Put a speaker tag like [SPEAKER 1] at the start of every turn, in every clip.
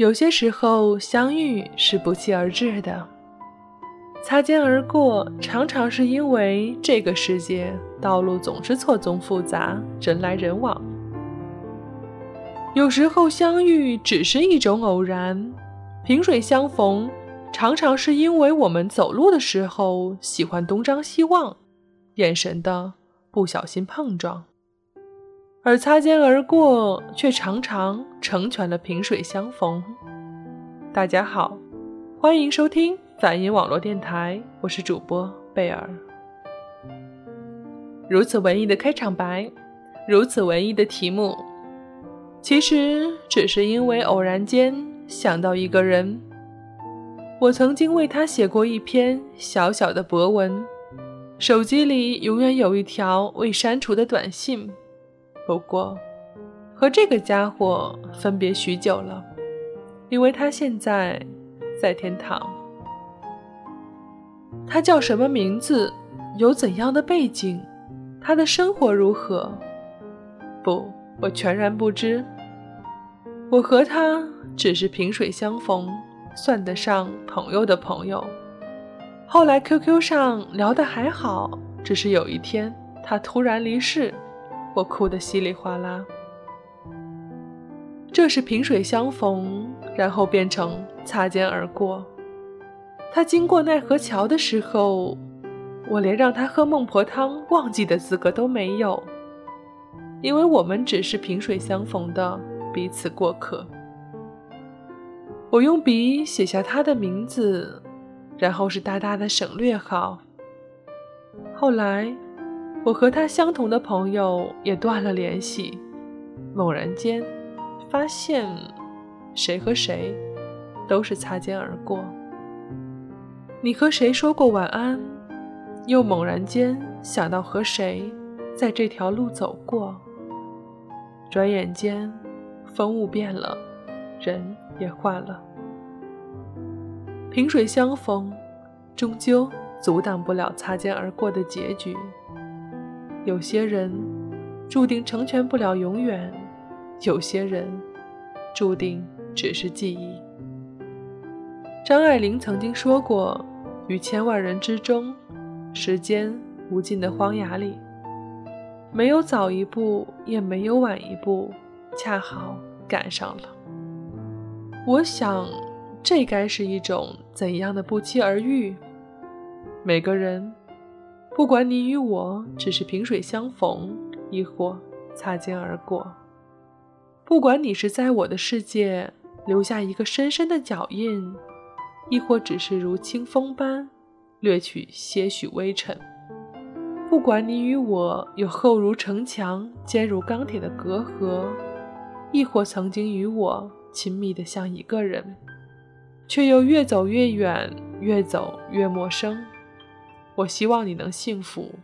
[SPEAKER 1] 有些时候相遇是不期而至的，擦肩而过常常是因为这个世界道路总是错综复杂，人来人往。有时候相遇只是一种偶然，萍水相逢常常是因为我们走路的时候喜欢东张西望，眼神的不小心碰撞。而擦肩而过，却常常成全了萍水相逢。大家好，欢迎收听反音网络电台，我是主播贝尔。如此文艺的开场白，如此文艺的题目，其实只是因为偶然间想到一个人。我曾经为他写过一篇小小的博文，手机里永远有一条未删除的短信。不过，和这个家伙分别许久了，因为他现在在天堂。他叫什么名字？有怎样的背景？他的生活如何？不，我全然不知。我和他只是萍水相逢，算得上朋友的朋友。后来 QQ 上聊得还好，只是有一天他突然离世。我哭得稀里哗啦。这是萍水相逢，然后变成擦肩而过。他经过奈何桥的时候，我连让他喝孟婆汤忘记的资格都没有，因为我们只是萍水相逢的彼此过客。我用笔写下他的名字，然后是大大的省略号。后来。我和他相同的朋友也断了联系，猛然间发现，谁和谁都是擦肩而过。你和谁说过晚安？又猛然间想到和谁在这条路走过。转眼间，风物变了，人也换了。萍水相逢，终究阻挡不了擦肩而过的结局。有些人注定成全不了永远，有些人注定只是记忆。张爱玲曾经说过：“于千万人之中，时间无尽的荒崖里，没有早一步，也没有晚一步，恰好赶上了。”我想，这该是一种怎样的不期而遇？每个人。不管你与我只是萍水相逢，亦或擦肩而过；不管你是在我的世界留下一个深深的脚印，亦或只是如清风般掠去些许微尘；不管你与我有厚如城墙、坚如钢铁的隔阂，亦或曾经与我亲密的像一个人，却又越走越远，越走越陌生。我希望你能幸福，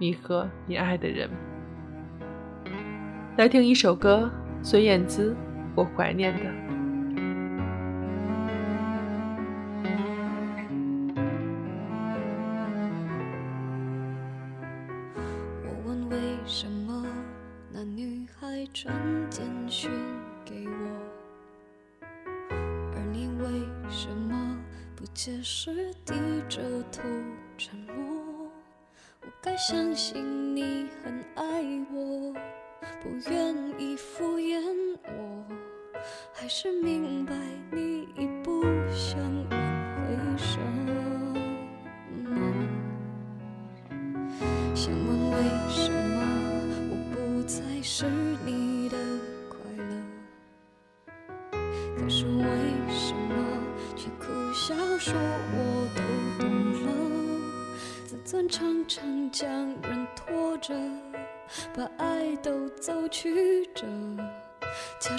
[SPEAKER 1] 你和你爱的人。来听一首歌，孙燕姿《我怀念的》。
[SPEAKER 2] 不愿意敷衍我，还是明白你已不想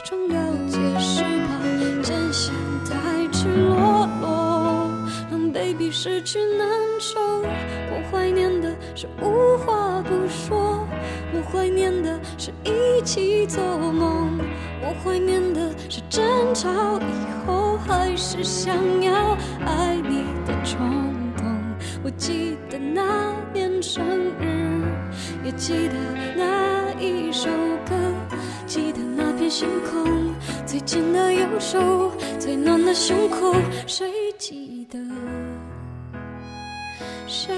[SPEAKER 2] 假装了解是怕真相太赤裸裸，让 baby 失去难受。我怀念的是无话不说，我怀念的是一起做梦，我怀念的是争吵以后还是想要爱你的冲动。我记得那年生日，也记得那一首，星空，最紧的右手，最暖的胸口，谁记得？谁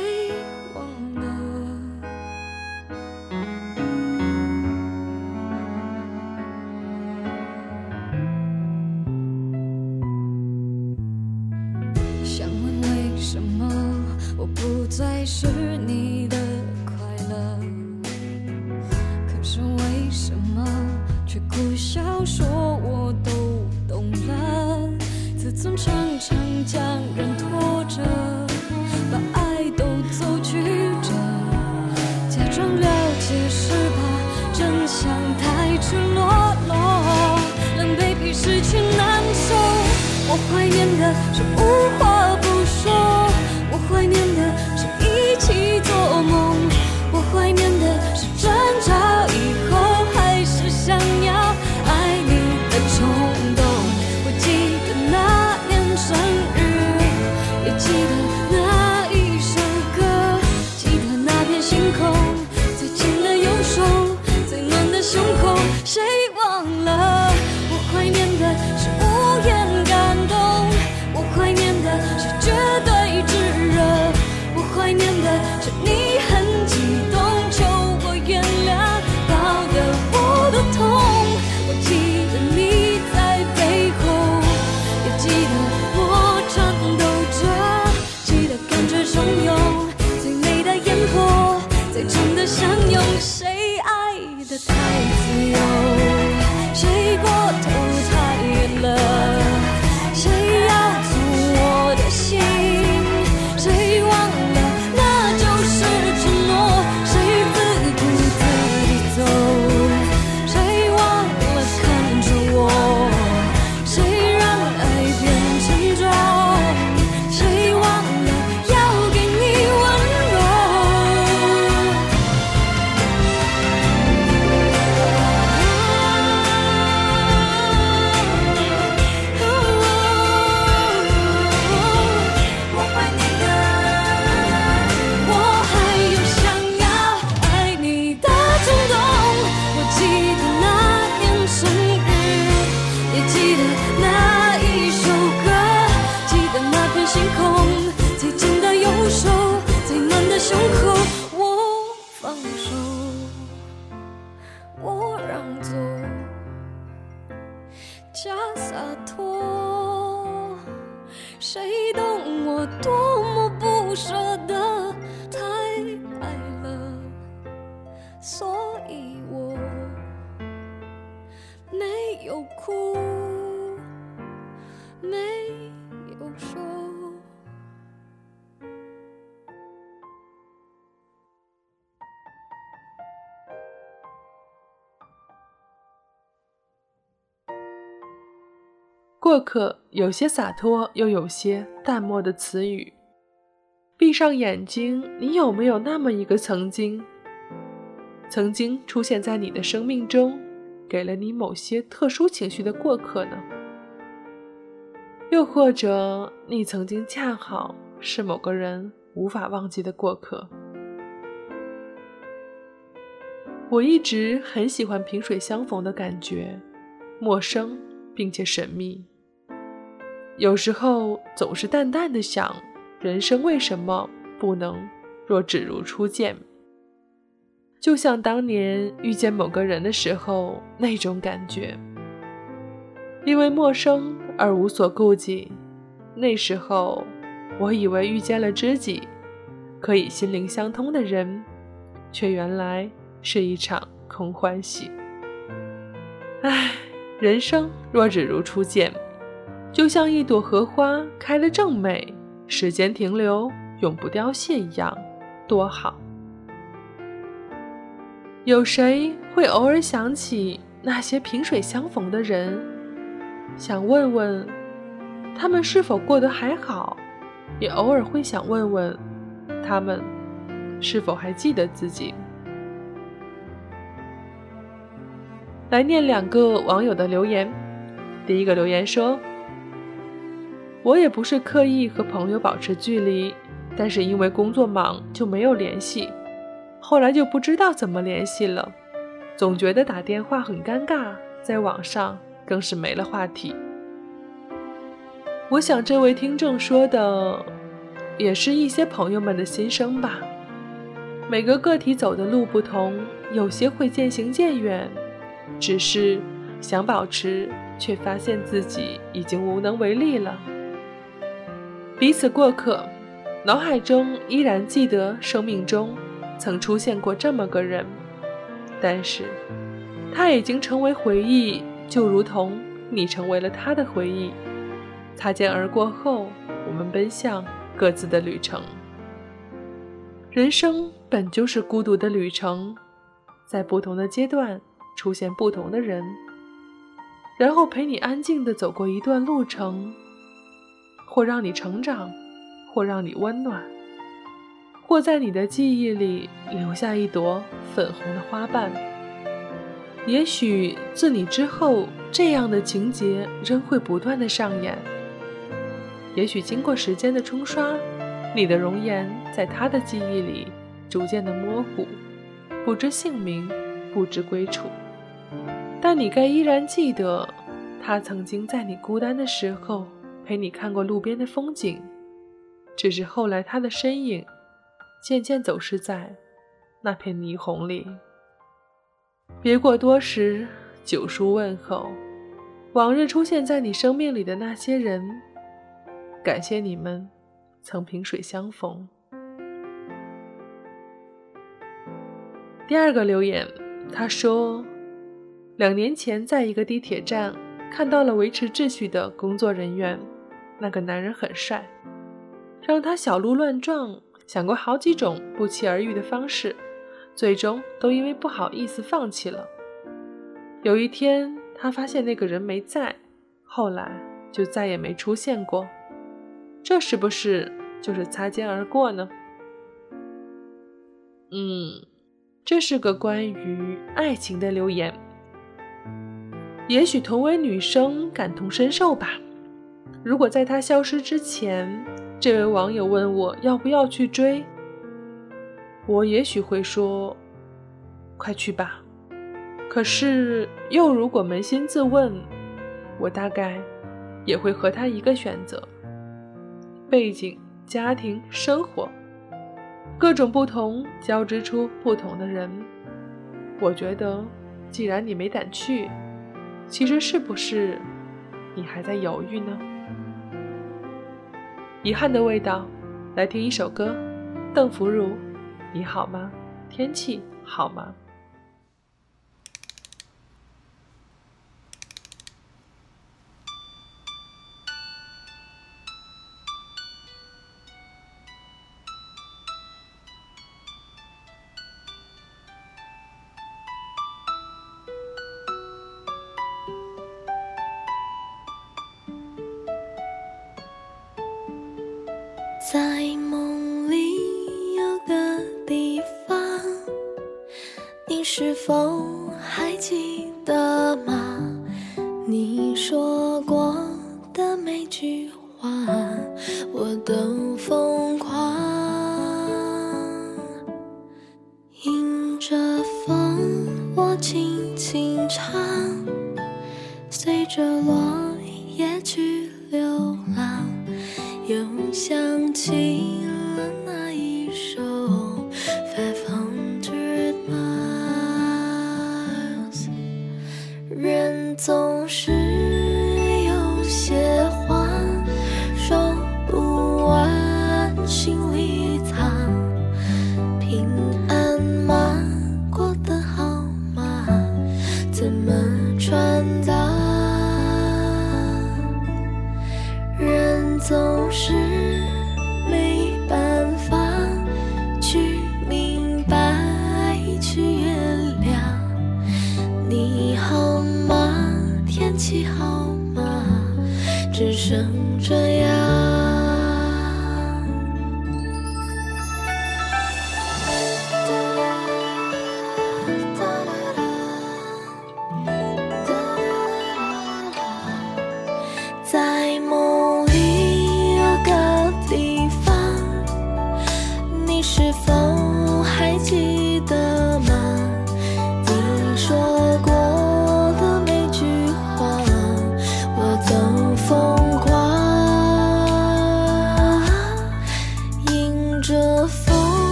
[SPEAKER 2] 忘了？想问为什么我不再是你的苦笑说我都懂了？自尊常常将人拖着，把爱都走曲折，假装了解是怕真相太赤裸裸，冷被逼失去难受。我怀念的是无爱的哭，没有说。
[SPEAKER 1] 过客有些洒脱，又有些淡漠的词语。闭上眼睛，你有没有那么一个曾经，曾经出现在你的生命中，给了你某些特殊情绪的过客呢？又或者，你曾经恰好是某个人无法忘记的过客？我一直很喜欢萍水相逢的感觉，陌生并且神秘。有时候总是淡淡的想，人生为什么不能若只如初见？就像当年遇见某个人的时候那种感觉，因为陌生而无所顾忌。那时候我以为遇见了知己，可以心灵相通的人，却原来是一场空欢喜。唉，人生若只如初见。就像一朵荷花开得正美，时间停留，永不凋谢一样，多好。有谁会偶尔想起那些萍水相逢的人，想问问他们是否过得还好？也偶尔会想问问他们是否还记得自己。来念两个网友的留言。第一个留言说。我也不是刻意和朋友保持距离，但是因为工作忙就没有联系，后来就不知道怎么联系了，总觉得打电话很尴尬，在网上更是没了话题。我想，这位听众说的，也是一些朋友们的心声吧。每个个体走的路不同，有些会渐行渐远，只是想保持，却发现自己已经无能为力了。彼此过客，脑海中依然记得生命中曾出现过这么个人，但是他已经成为回忆，就如同你成为了他的回忆。擦肩而过后，我们奔向各自的旅程。人生本就是孤独的旅程，在不同的阶段出现不同的人，然后陪你安静的走过一段路程，或让你成长，或让你温暖，或在你的记忆里留下一朵粉红的花瓣。也许自你之后，这样的情节仍会不断的上演。也许经过时间的冲刷，你的容颜在他的记忆里逐渐的模糊，不知姓名，不知归处。但你该依然记得，他曾经在你孤单的时候陪你看过路边的风景。只是后来他的身影渐渐走失在那片霓虹里。别过多时，九叔问候，往日出现在你生命里的那些人。感谢你们曾萍水相逢。第二个留言，他说，两年前在一个地铁站看到了维持秩序的工作人员，那个男人很帅，让他小鹿乱撞，想过好几种不期而遇的方式，最终都因为不好意思放弃了。有一天，他发现那个人没在，后来就再也没出现过。这是不是就是擦肩而过呢？嗯，这是个关于爱情的留言。也许同为女生感同身受吧。如果在他消失之前，这位网友问我要不要去追，我也许会说快去吧。可是又如果扪心自问，我大概也会和他一个选择。背景、家庭、生活，各种不同交织出不同的人。我觉得，既然你没胆去，其实是不是你还在犹豫呢？遗憾的味道，来听一首歌，邓福如，你好吗？天气好吗？
[SPEAKER 3] 是否还记得吗？你说过的每句话，我都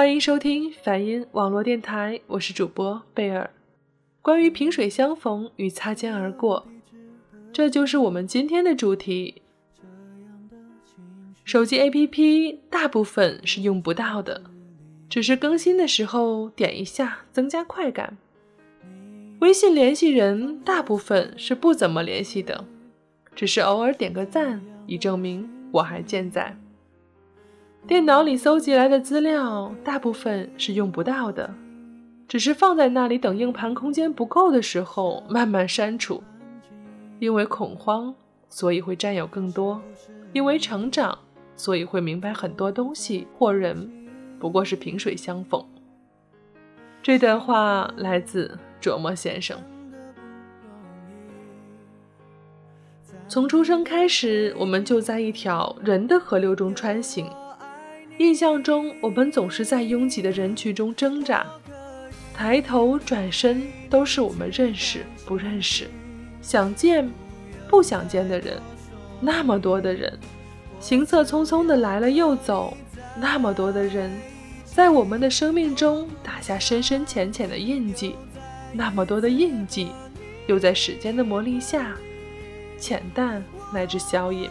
[SPEAKER 1] 欢迎收听梵音网络电台，我是主播贝尔。关于萍水相逢与擦肩而过，这就是我们今天的主题。手机 APP 大部分是用不到的，只是更新的时候点一下增加快感。微信联系人大部分是不怎么联系的，只是偶尔点个赞，以证明我还健在。电脑里搜集来的资料大部分是用不到的，只是放在那里等硬盘空间不够的时候慢慢删除。因为恐慌，所以会占有更多；因为成长，所以会明白很多东西或人不过是萍水相逢。这段话来自琢磨先生。从出生开始，我们就在一条人的河流中穿行。印象中，我们总是在拥挤的人群中挣扎，抬头转身都是我们认识不认识、想见不想见的人，那么多的人，行色匆匆的来了又走，那么多的人，在我们的生命中打下深深浅浅的印记，那么多的印记，又在时间的磨砺下浅淡乃至消隐。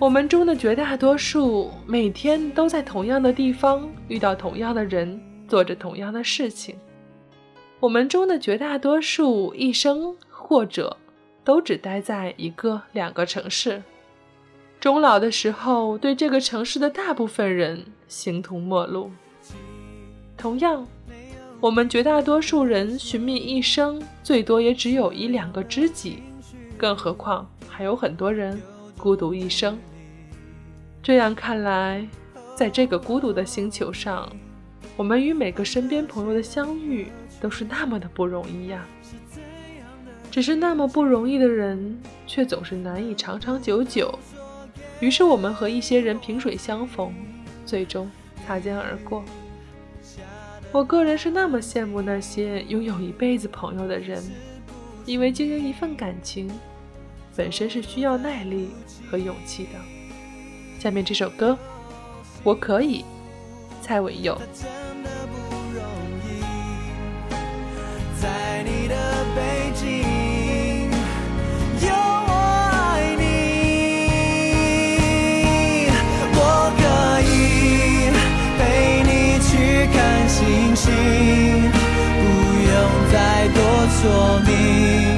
[SPEAKER 1] 我们中的绝大多数每天都在同样的地方遇到同样的人，做着同样的事情。我们中的绝大多数一生或者都只待在一个两个城市。终老的时候，对这个城市的大部分人形同陌路。同样，我们绝大多数人寻觅一生，最多也只有一两个知己，更何况还有很多人。孤独一生。这样看来，在这个孤独的星球上，我们与每个身边朋友的相遇都是那么的不容易呀。只是那么不容易的人，却总是难以长长久久。于是我们和一些人萍水相逢，最终擦肩而过。我个人是那么羡慕那些拥有一辈子朋友的人，因为经营一份感情。本身是需要耐力和勇气的。下面这首歌，我可以，蔡伟佑。
[SPEAKER 4] 在你的背景，有我爱你。我可以陪你去看星星，不用再多说明。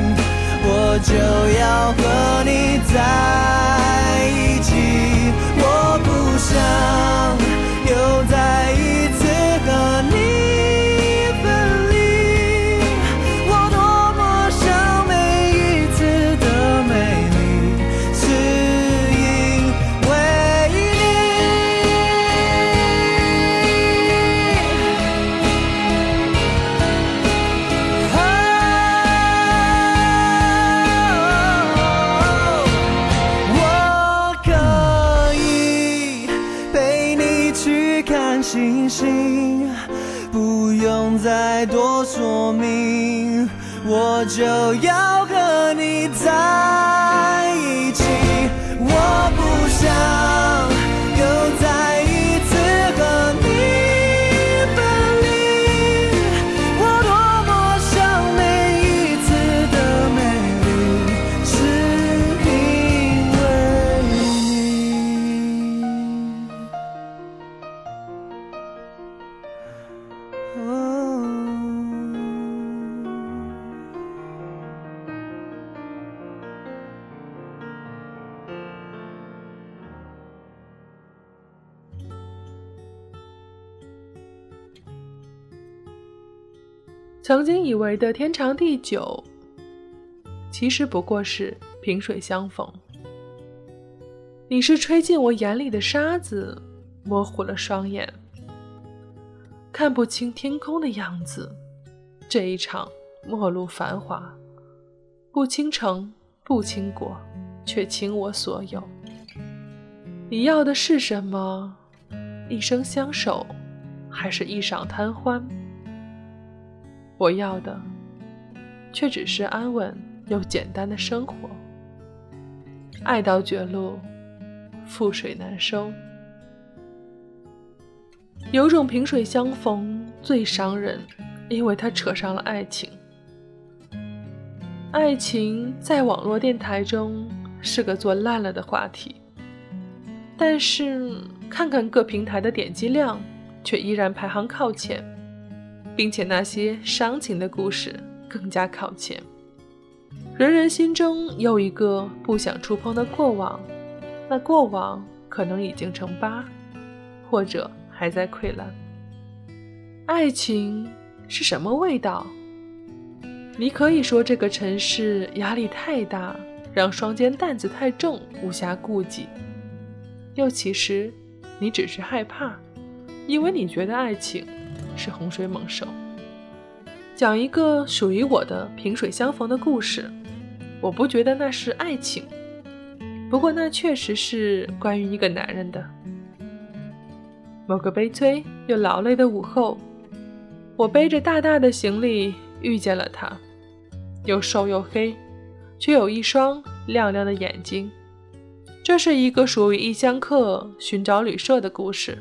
[SPEAKER 4] 我就要和你在一起，我不想我就要和你在一起。我不想
[SPEAKER 1] 曾经以为的天长地久，其实不过是萍水相逢。你是吹进我眼里的沙子，模糊了双眼，看不清天空的样子。这一场末路繁华，不倾城，不倾国，却倾我所有。你要的是什么？一生相守，还是一晌贪欢？我要的，却只是安稳又简单的生活。爱到绝路，覆水难收。有种萍水相逢最伤人，因为它扯上了爱情。爱情在网络电台中是个做烂了的话题，但是看看各平台的点击量，却依然排行靠前，并且那些伤情的故事更加靠前。人人心中有一个不想触碰的过往，那过往可能已经成疤，或者还在溃烂。爱情是什么味道？你可以说这个城市压力太大，让双肩担子太重，无暇顾及；又其实你只是害怕，因为你觉得爱情是洪水猛兽。讲一个属于我的萍水相逢的故事，我不觉得那是爱情，不过那确实是关于一个男人的。某个悲催又劳累的午后，我背着大大的行李遇见了他。又瘦又黑，却有一双亮亮的眼睛。这是一个属于异乡客寻找旅社的故事。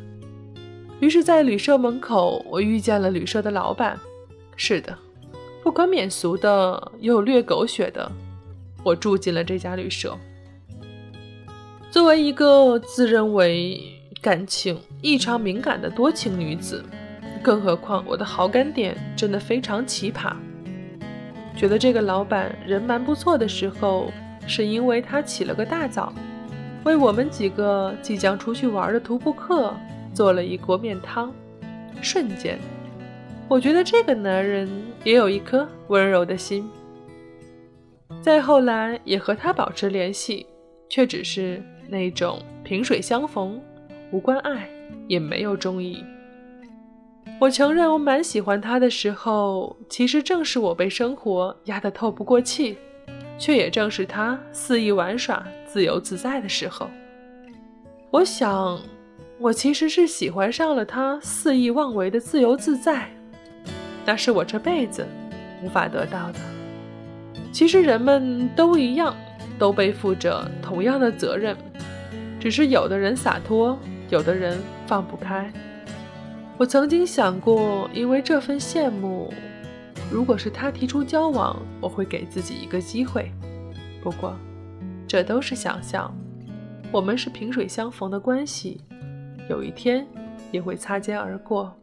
[SPEAKER 1] 于是，在旅社门口，我遇见了旅社的老板。是的，不可免俗的又略狗血的，我住进了这家旅社。作为一个自认为感情异常敏感的多情女子，更何况我的好感点真的非常奇葩。觉得这个老板人蛮不错的时候，是因为他起了个大早，为我们几个即将出去玩的徒步客做了一锅面汤。瞬间，我觉得这个男人也有一颗温柔的心。再后来也和他保持联系，却只是那种萍水相逢，无关爱，也没有中意。我承认，我蛮喜欢他的时候，其实正是我被生活压得透不过气，却也正是他肆意玩耍、自由自在的时候。我想，我其实是喜欢上了他肆意妄为的自由自在，那是我这辈子无法得到的。其实人们都一样，都背负着同样的责任，只是有的人洒脱，有的人放不开。我曾经想过，因为这份羡慕，如果是他提出交往，我会给自己一个机会。不过，这都是想象。我们是萍水相逢的关系，有一天也会擦肩而过。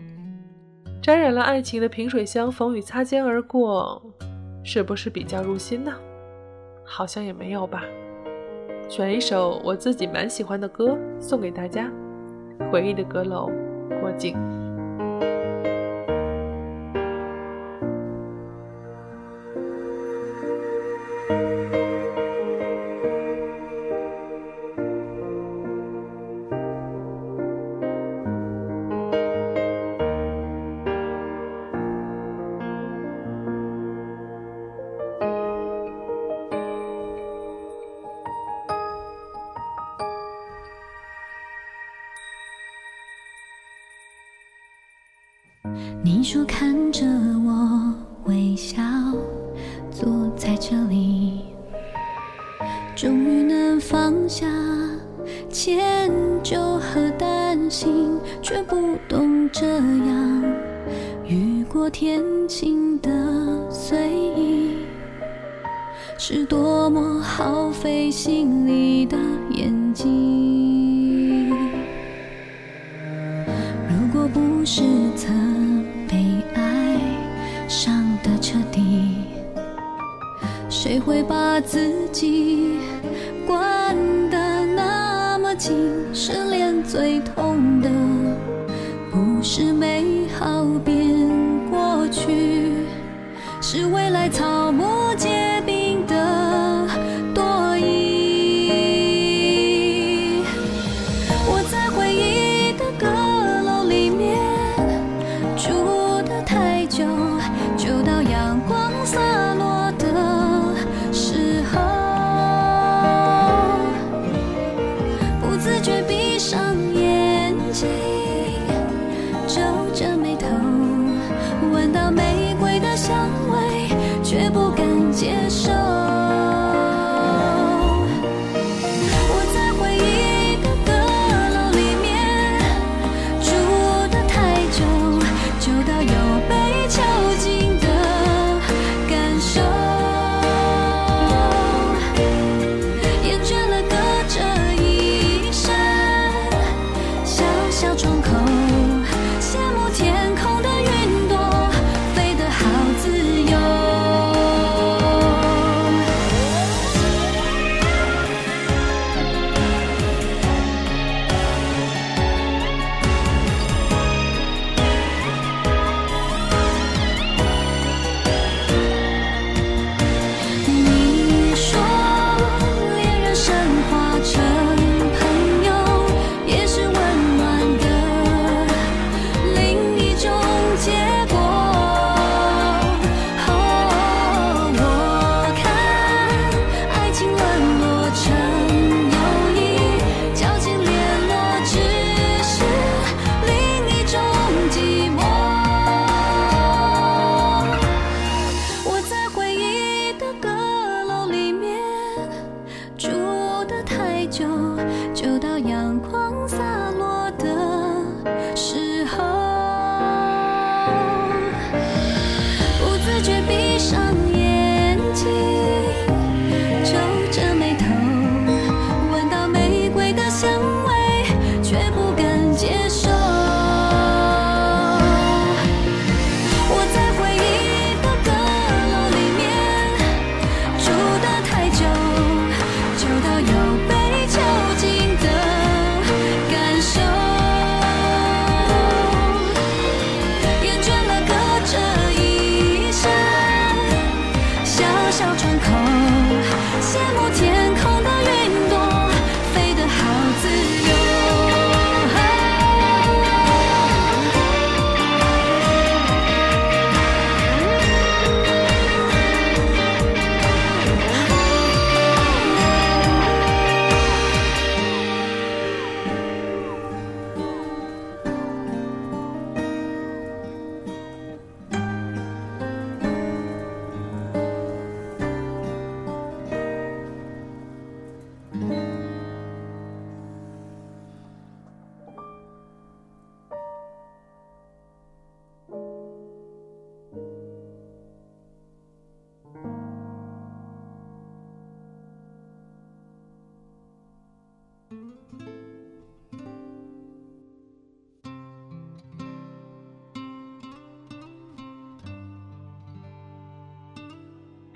[SPEAKER 1] 沾染了爱情的萍水相逢与擦肩而过，是不是比较入心呢？好像也没有吧。选一首我自己蛮喜欢的歌送给大家，《回忆的阁楼》，郭靖。
[SPEAKER 2] 会把自己关得那么紧？失恋最痛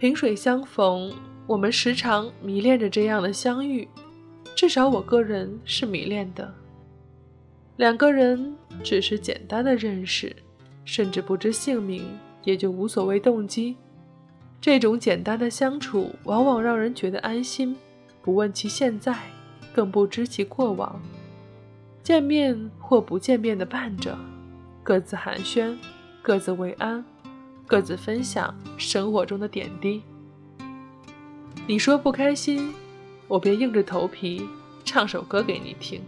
[SPEAKER 1] 萍水相逢，我们时常迷恋着这样的相遇，至少我个人是迷恋的。两个人只是简单的认识，甚至不知姓名，也就无所谓动机。这种简单的相处，往往让人觉得安心，不问其现在，更不知其过往。见面或不见面的伴着，各自寒暄，各自慰安。各自分享生活中的点滴。你说不开心，我便硬着头皮唱首歌给你听。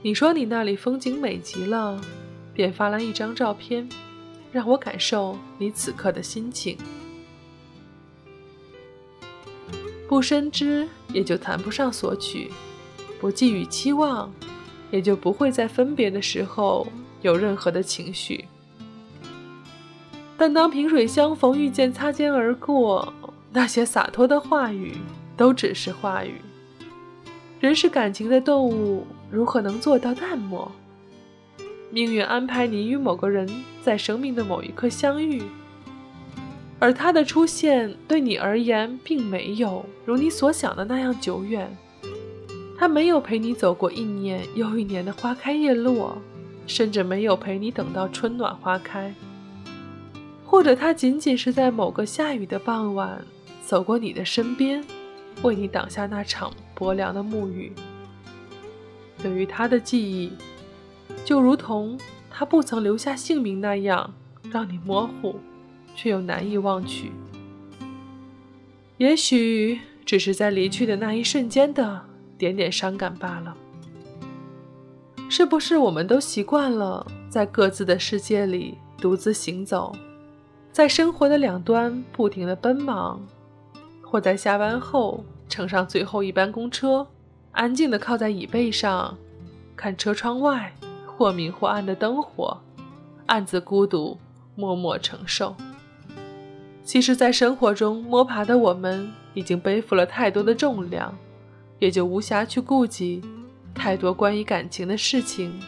[SPEAKER 1] 你说你那里风景美极了，便发来一张照片，让我感受你此刻的心情。不深知，也就谈不上索取；不寄予期望，也就不会在分别的时候有任何的情绪。但当萍水相逢，遇见擦肩而过，那些洒脱的话语都只是话语。人是感情的动物，如何能做到淡漠？命运安排你与某个人在生命的某一刻相遇，而他的出现对你而言并没有如你所想的那样久远。他没有陪你走过一年又一年的花开叶落，甚至没有陪你等到春暖花开。或者他仅仅是在某个下雨的傍晚走过你的身边，为你挡下那场薄凉的暮雨。对于他的记忆，就如同他不曾留下姓名那样，让你模糊，却又难以忘去。也许只是在离去的那一瞬间的点点伤感罢了。是不是我们都习惯了在各自的世界里独自行走？在生活的两端不停地奔忙，或在下班后乘上最后一班公车，安静地靠在椅背上，看车窗外或明或暗的灯火，暗自孤独，默默承受。其实，在生活中摸爬的我们，已经背负了太多的重量，也就无暇去顾及太多关于感情的事情。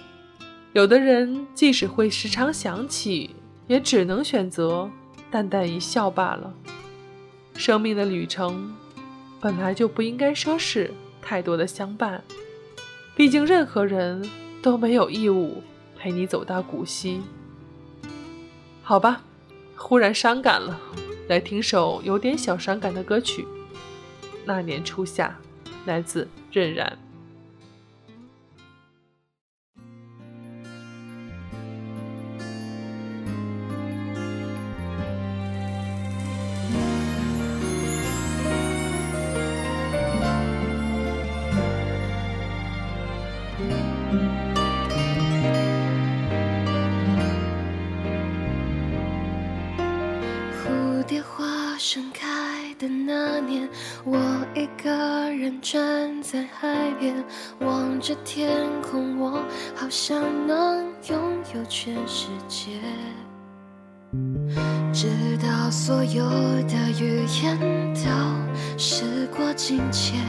[SPEAKER 1] 有的人即使会时常想起。也只能选择淡淡一笑罢了。生命的旅程本来就不应该奢侈太多的相伴，毕竟任何人都没有义务陪你走到古稀。好吧，忽然伤感了，来听首有点小伤感的歌曲。那年初夏，来自任然。
[SPEAKER 3] 我想能拥有全世界。直到所有的语言都时过境迁，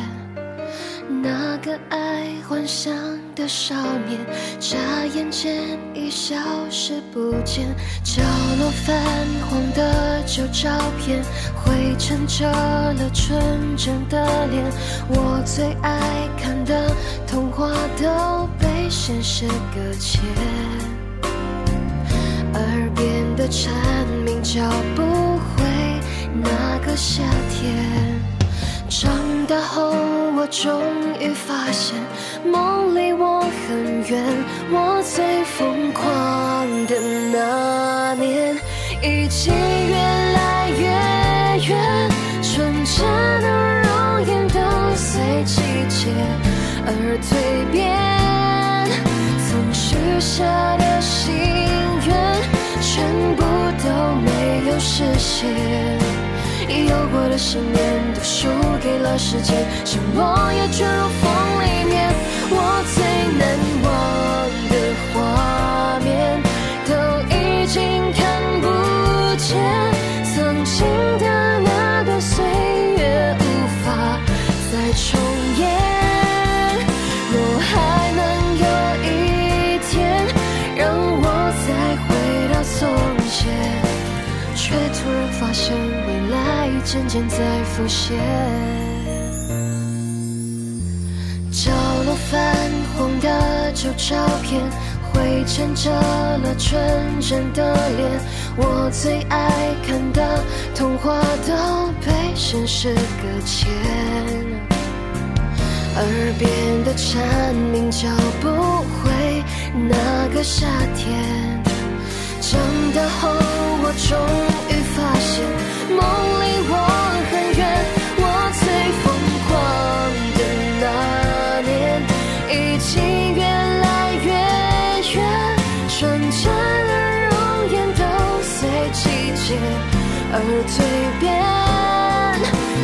[SPEAKER 3] 那个爱幻想的少年，眨眼间已消失不见。角落泛黄的旧照片，灰尘遮了纯真的脸。我最爱看的童话都被现实搁浅，耳边的蝉鸣叫不回那个夏天。长大后，我终于发现，梦离我很远。我最疯狂的那年，已经越来越远。纯真的容颜都随季节而蜕变，曾许下的心愿，全部都没有实现。已有过的信念都输给了时间像落叶卷入风里面我最难忘的画面都已经看不见曾经的那段岁月无法再重演若还能有一天让我再回到从前却突然发现渐渐在浮现。角落泛黄的旧照片，灰尘遮了纯真的脸。我最爱看的童话都被现实搁浅，耳边的蝉鸣叫不回那个夏天。长大后，我终于发现，梦离我很远。我最疯狂的那年，已经越来越远。纯真的容颜都随季节而蜕变，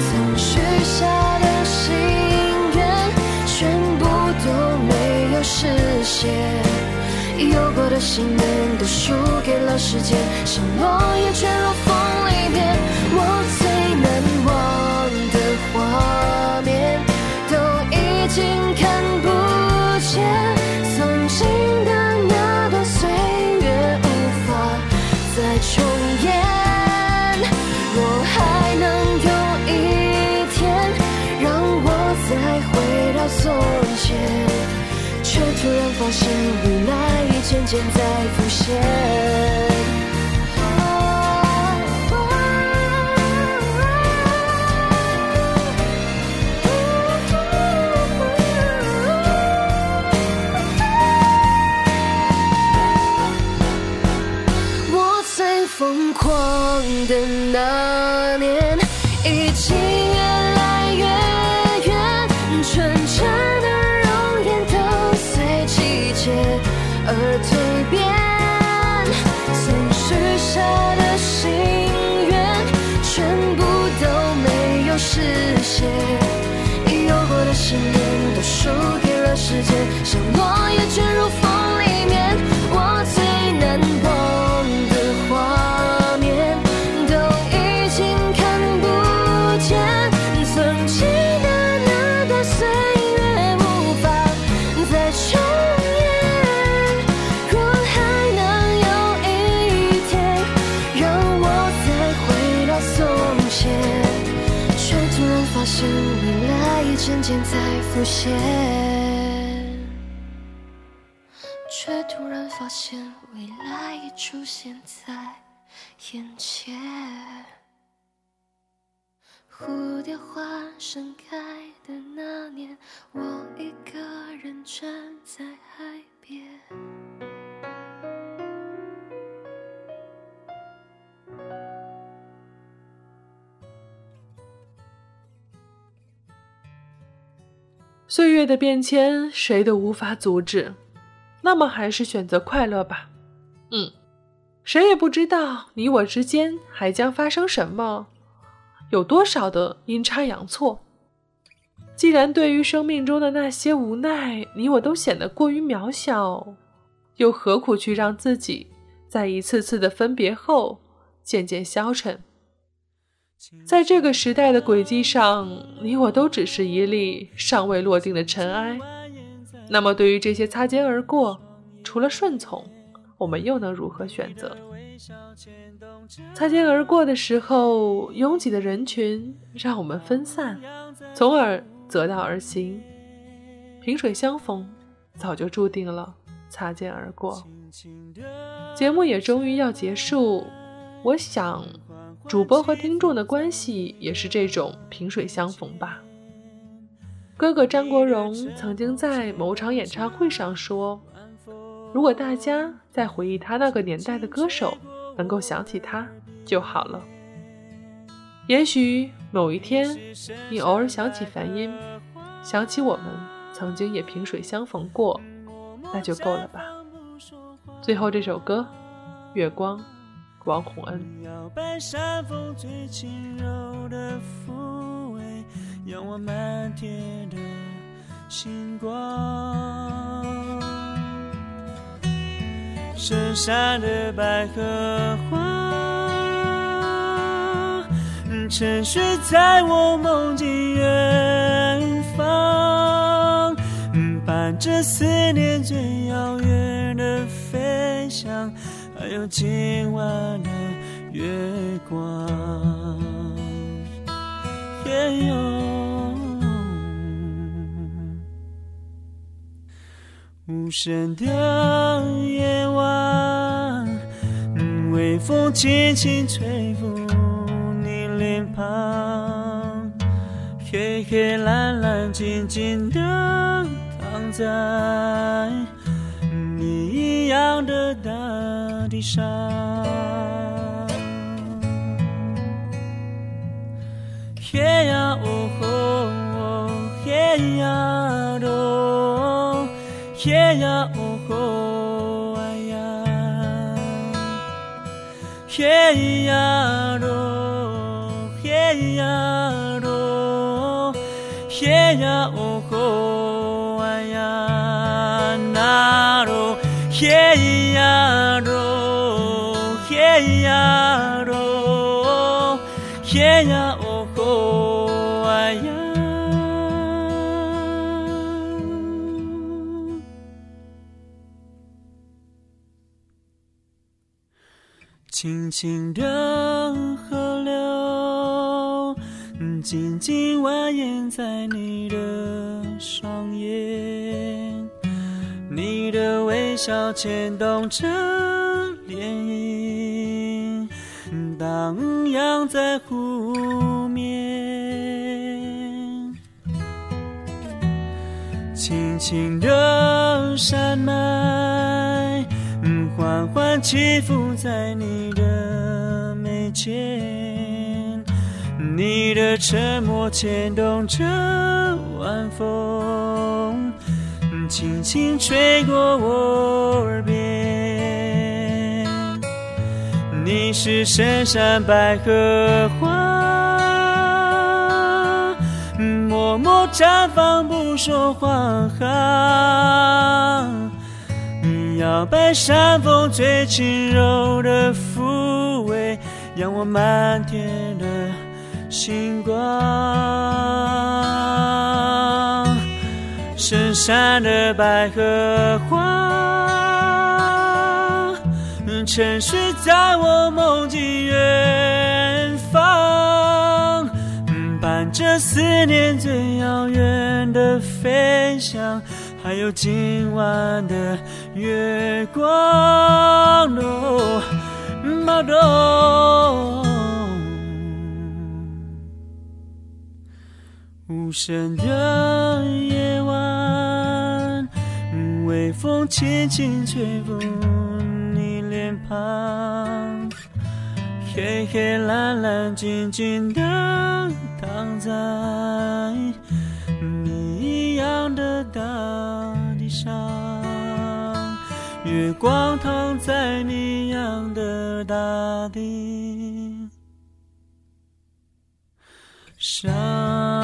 [SPEAKER 3] 曾许下的心愿，全部都没有实现。有过的信念都输给了时间，像落叶卷入风里面。我最难忘的画面，都已经看不见。曾经的那段岁月无法再重演。若还能有一天，让我再回到从前，却突然发现未来已。渐渐在浮现。而蜕变。曾许下的心愿，全部都没有实现。已有过的信念都输给了时间，像落叶卷入浮现。却突然发现未来已出现在眼前。蝴蝶花盛开的那年，我一个人站在海边。
[SPEAKER 1] 岁月的变迁，谁都无法阻止。那么，还是选择快乐吧。嗯，谁也不知道你我之间还将发生什么，有多少的阴差阳错。既然对于生命中的那些无奈，你我都显得过于渺小，又何苦去让自己在一次次的分别后渐渐消沉？在这个时代的轨迹上，你我都只是一粒尚未落定的尘埃。那么，对于这些擦肩而过，除了顺从，我们又能如何选择？擦肩而过的时候，拥挤的人群让我们分散，从而择道而行。萍水相逢，早就注定了擦肩而过。节目也终于要结束，我想，主播和听众的关系也是这种萍水相逢吧。哥哥张国荣曾经在某场演唱会上说：“如果大家在回忆他那个年代的歌手，能够想起他就好了。也许某一天，你偶尔想起梵音，想起我们曾经也萍水相逢过，那就够了吧。”最后这首歌《月光》，王洪恩。
[SPEAKER 4] 摇摆山风最轻柔的抚慰，仰望满天的星光。深山的百合花，沉睡在我梦境远方，伴着思念最遥远。有今晚的月光。也有，无声的夜晚，微风轻轻吹拂你脸庞，黑黑蓝蓝静静的躺在地上。嘿呀哦吼，嘿呀哦，嘿呀哦吼，哎呀，嘿呀咯，嘿呀哦吼，哎呀。轻轻的河流，静静蜿蜒在你的双眼，你的微笑牵动着涟漪，荡漾在湖面。轻轻的山脉，缓缓起伏在你的眉间，你的沉默牵动着晚风，轻轻吹过我耳边。你是深山百合花，默默绽放不说谎。摇摆山风最轻柔的抚慰，让我漫天的星光。深山的百合花，沉睡在我梦境远方，伴着思念最遥远的飞翔，还有今晚的月光哦，马东。无声的夜晚，微风轻轻吹拂黑黑蓝蓝静静的躺在你一样的大地上，月光躺在你一样的大地上。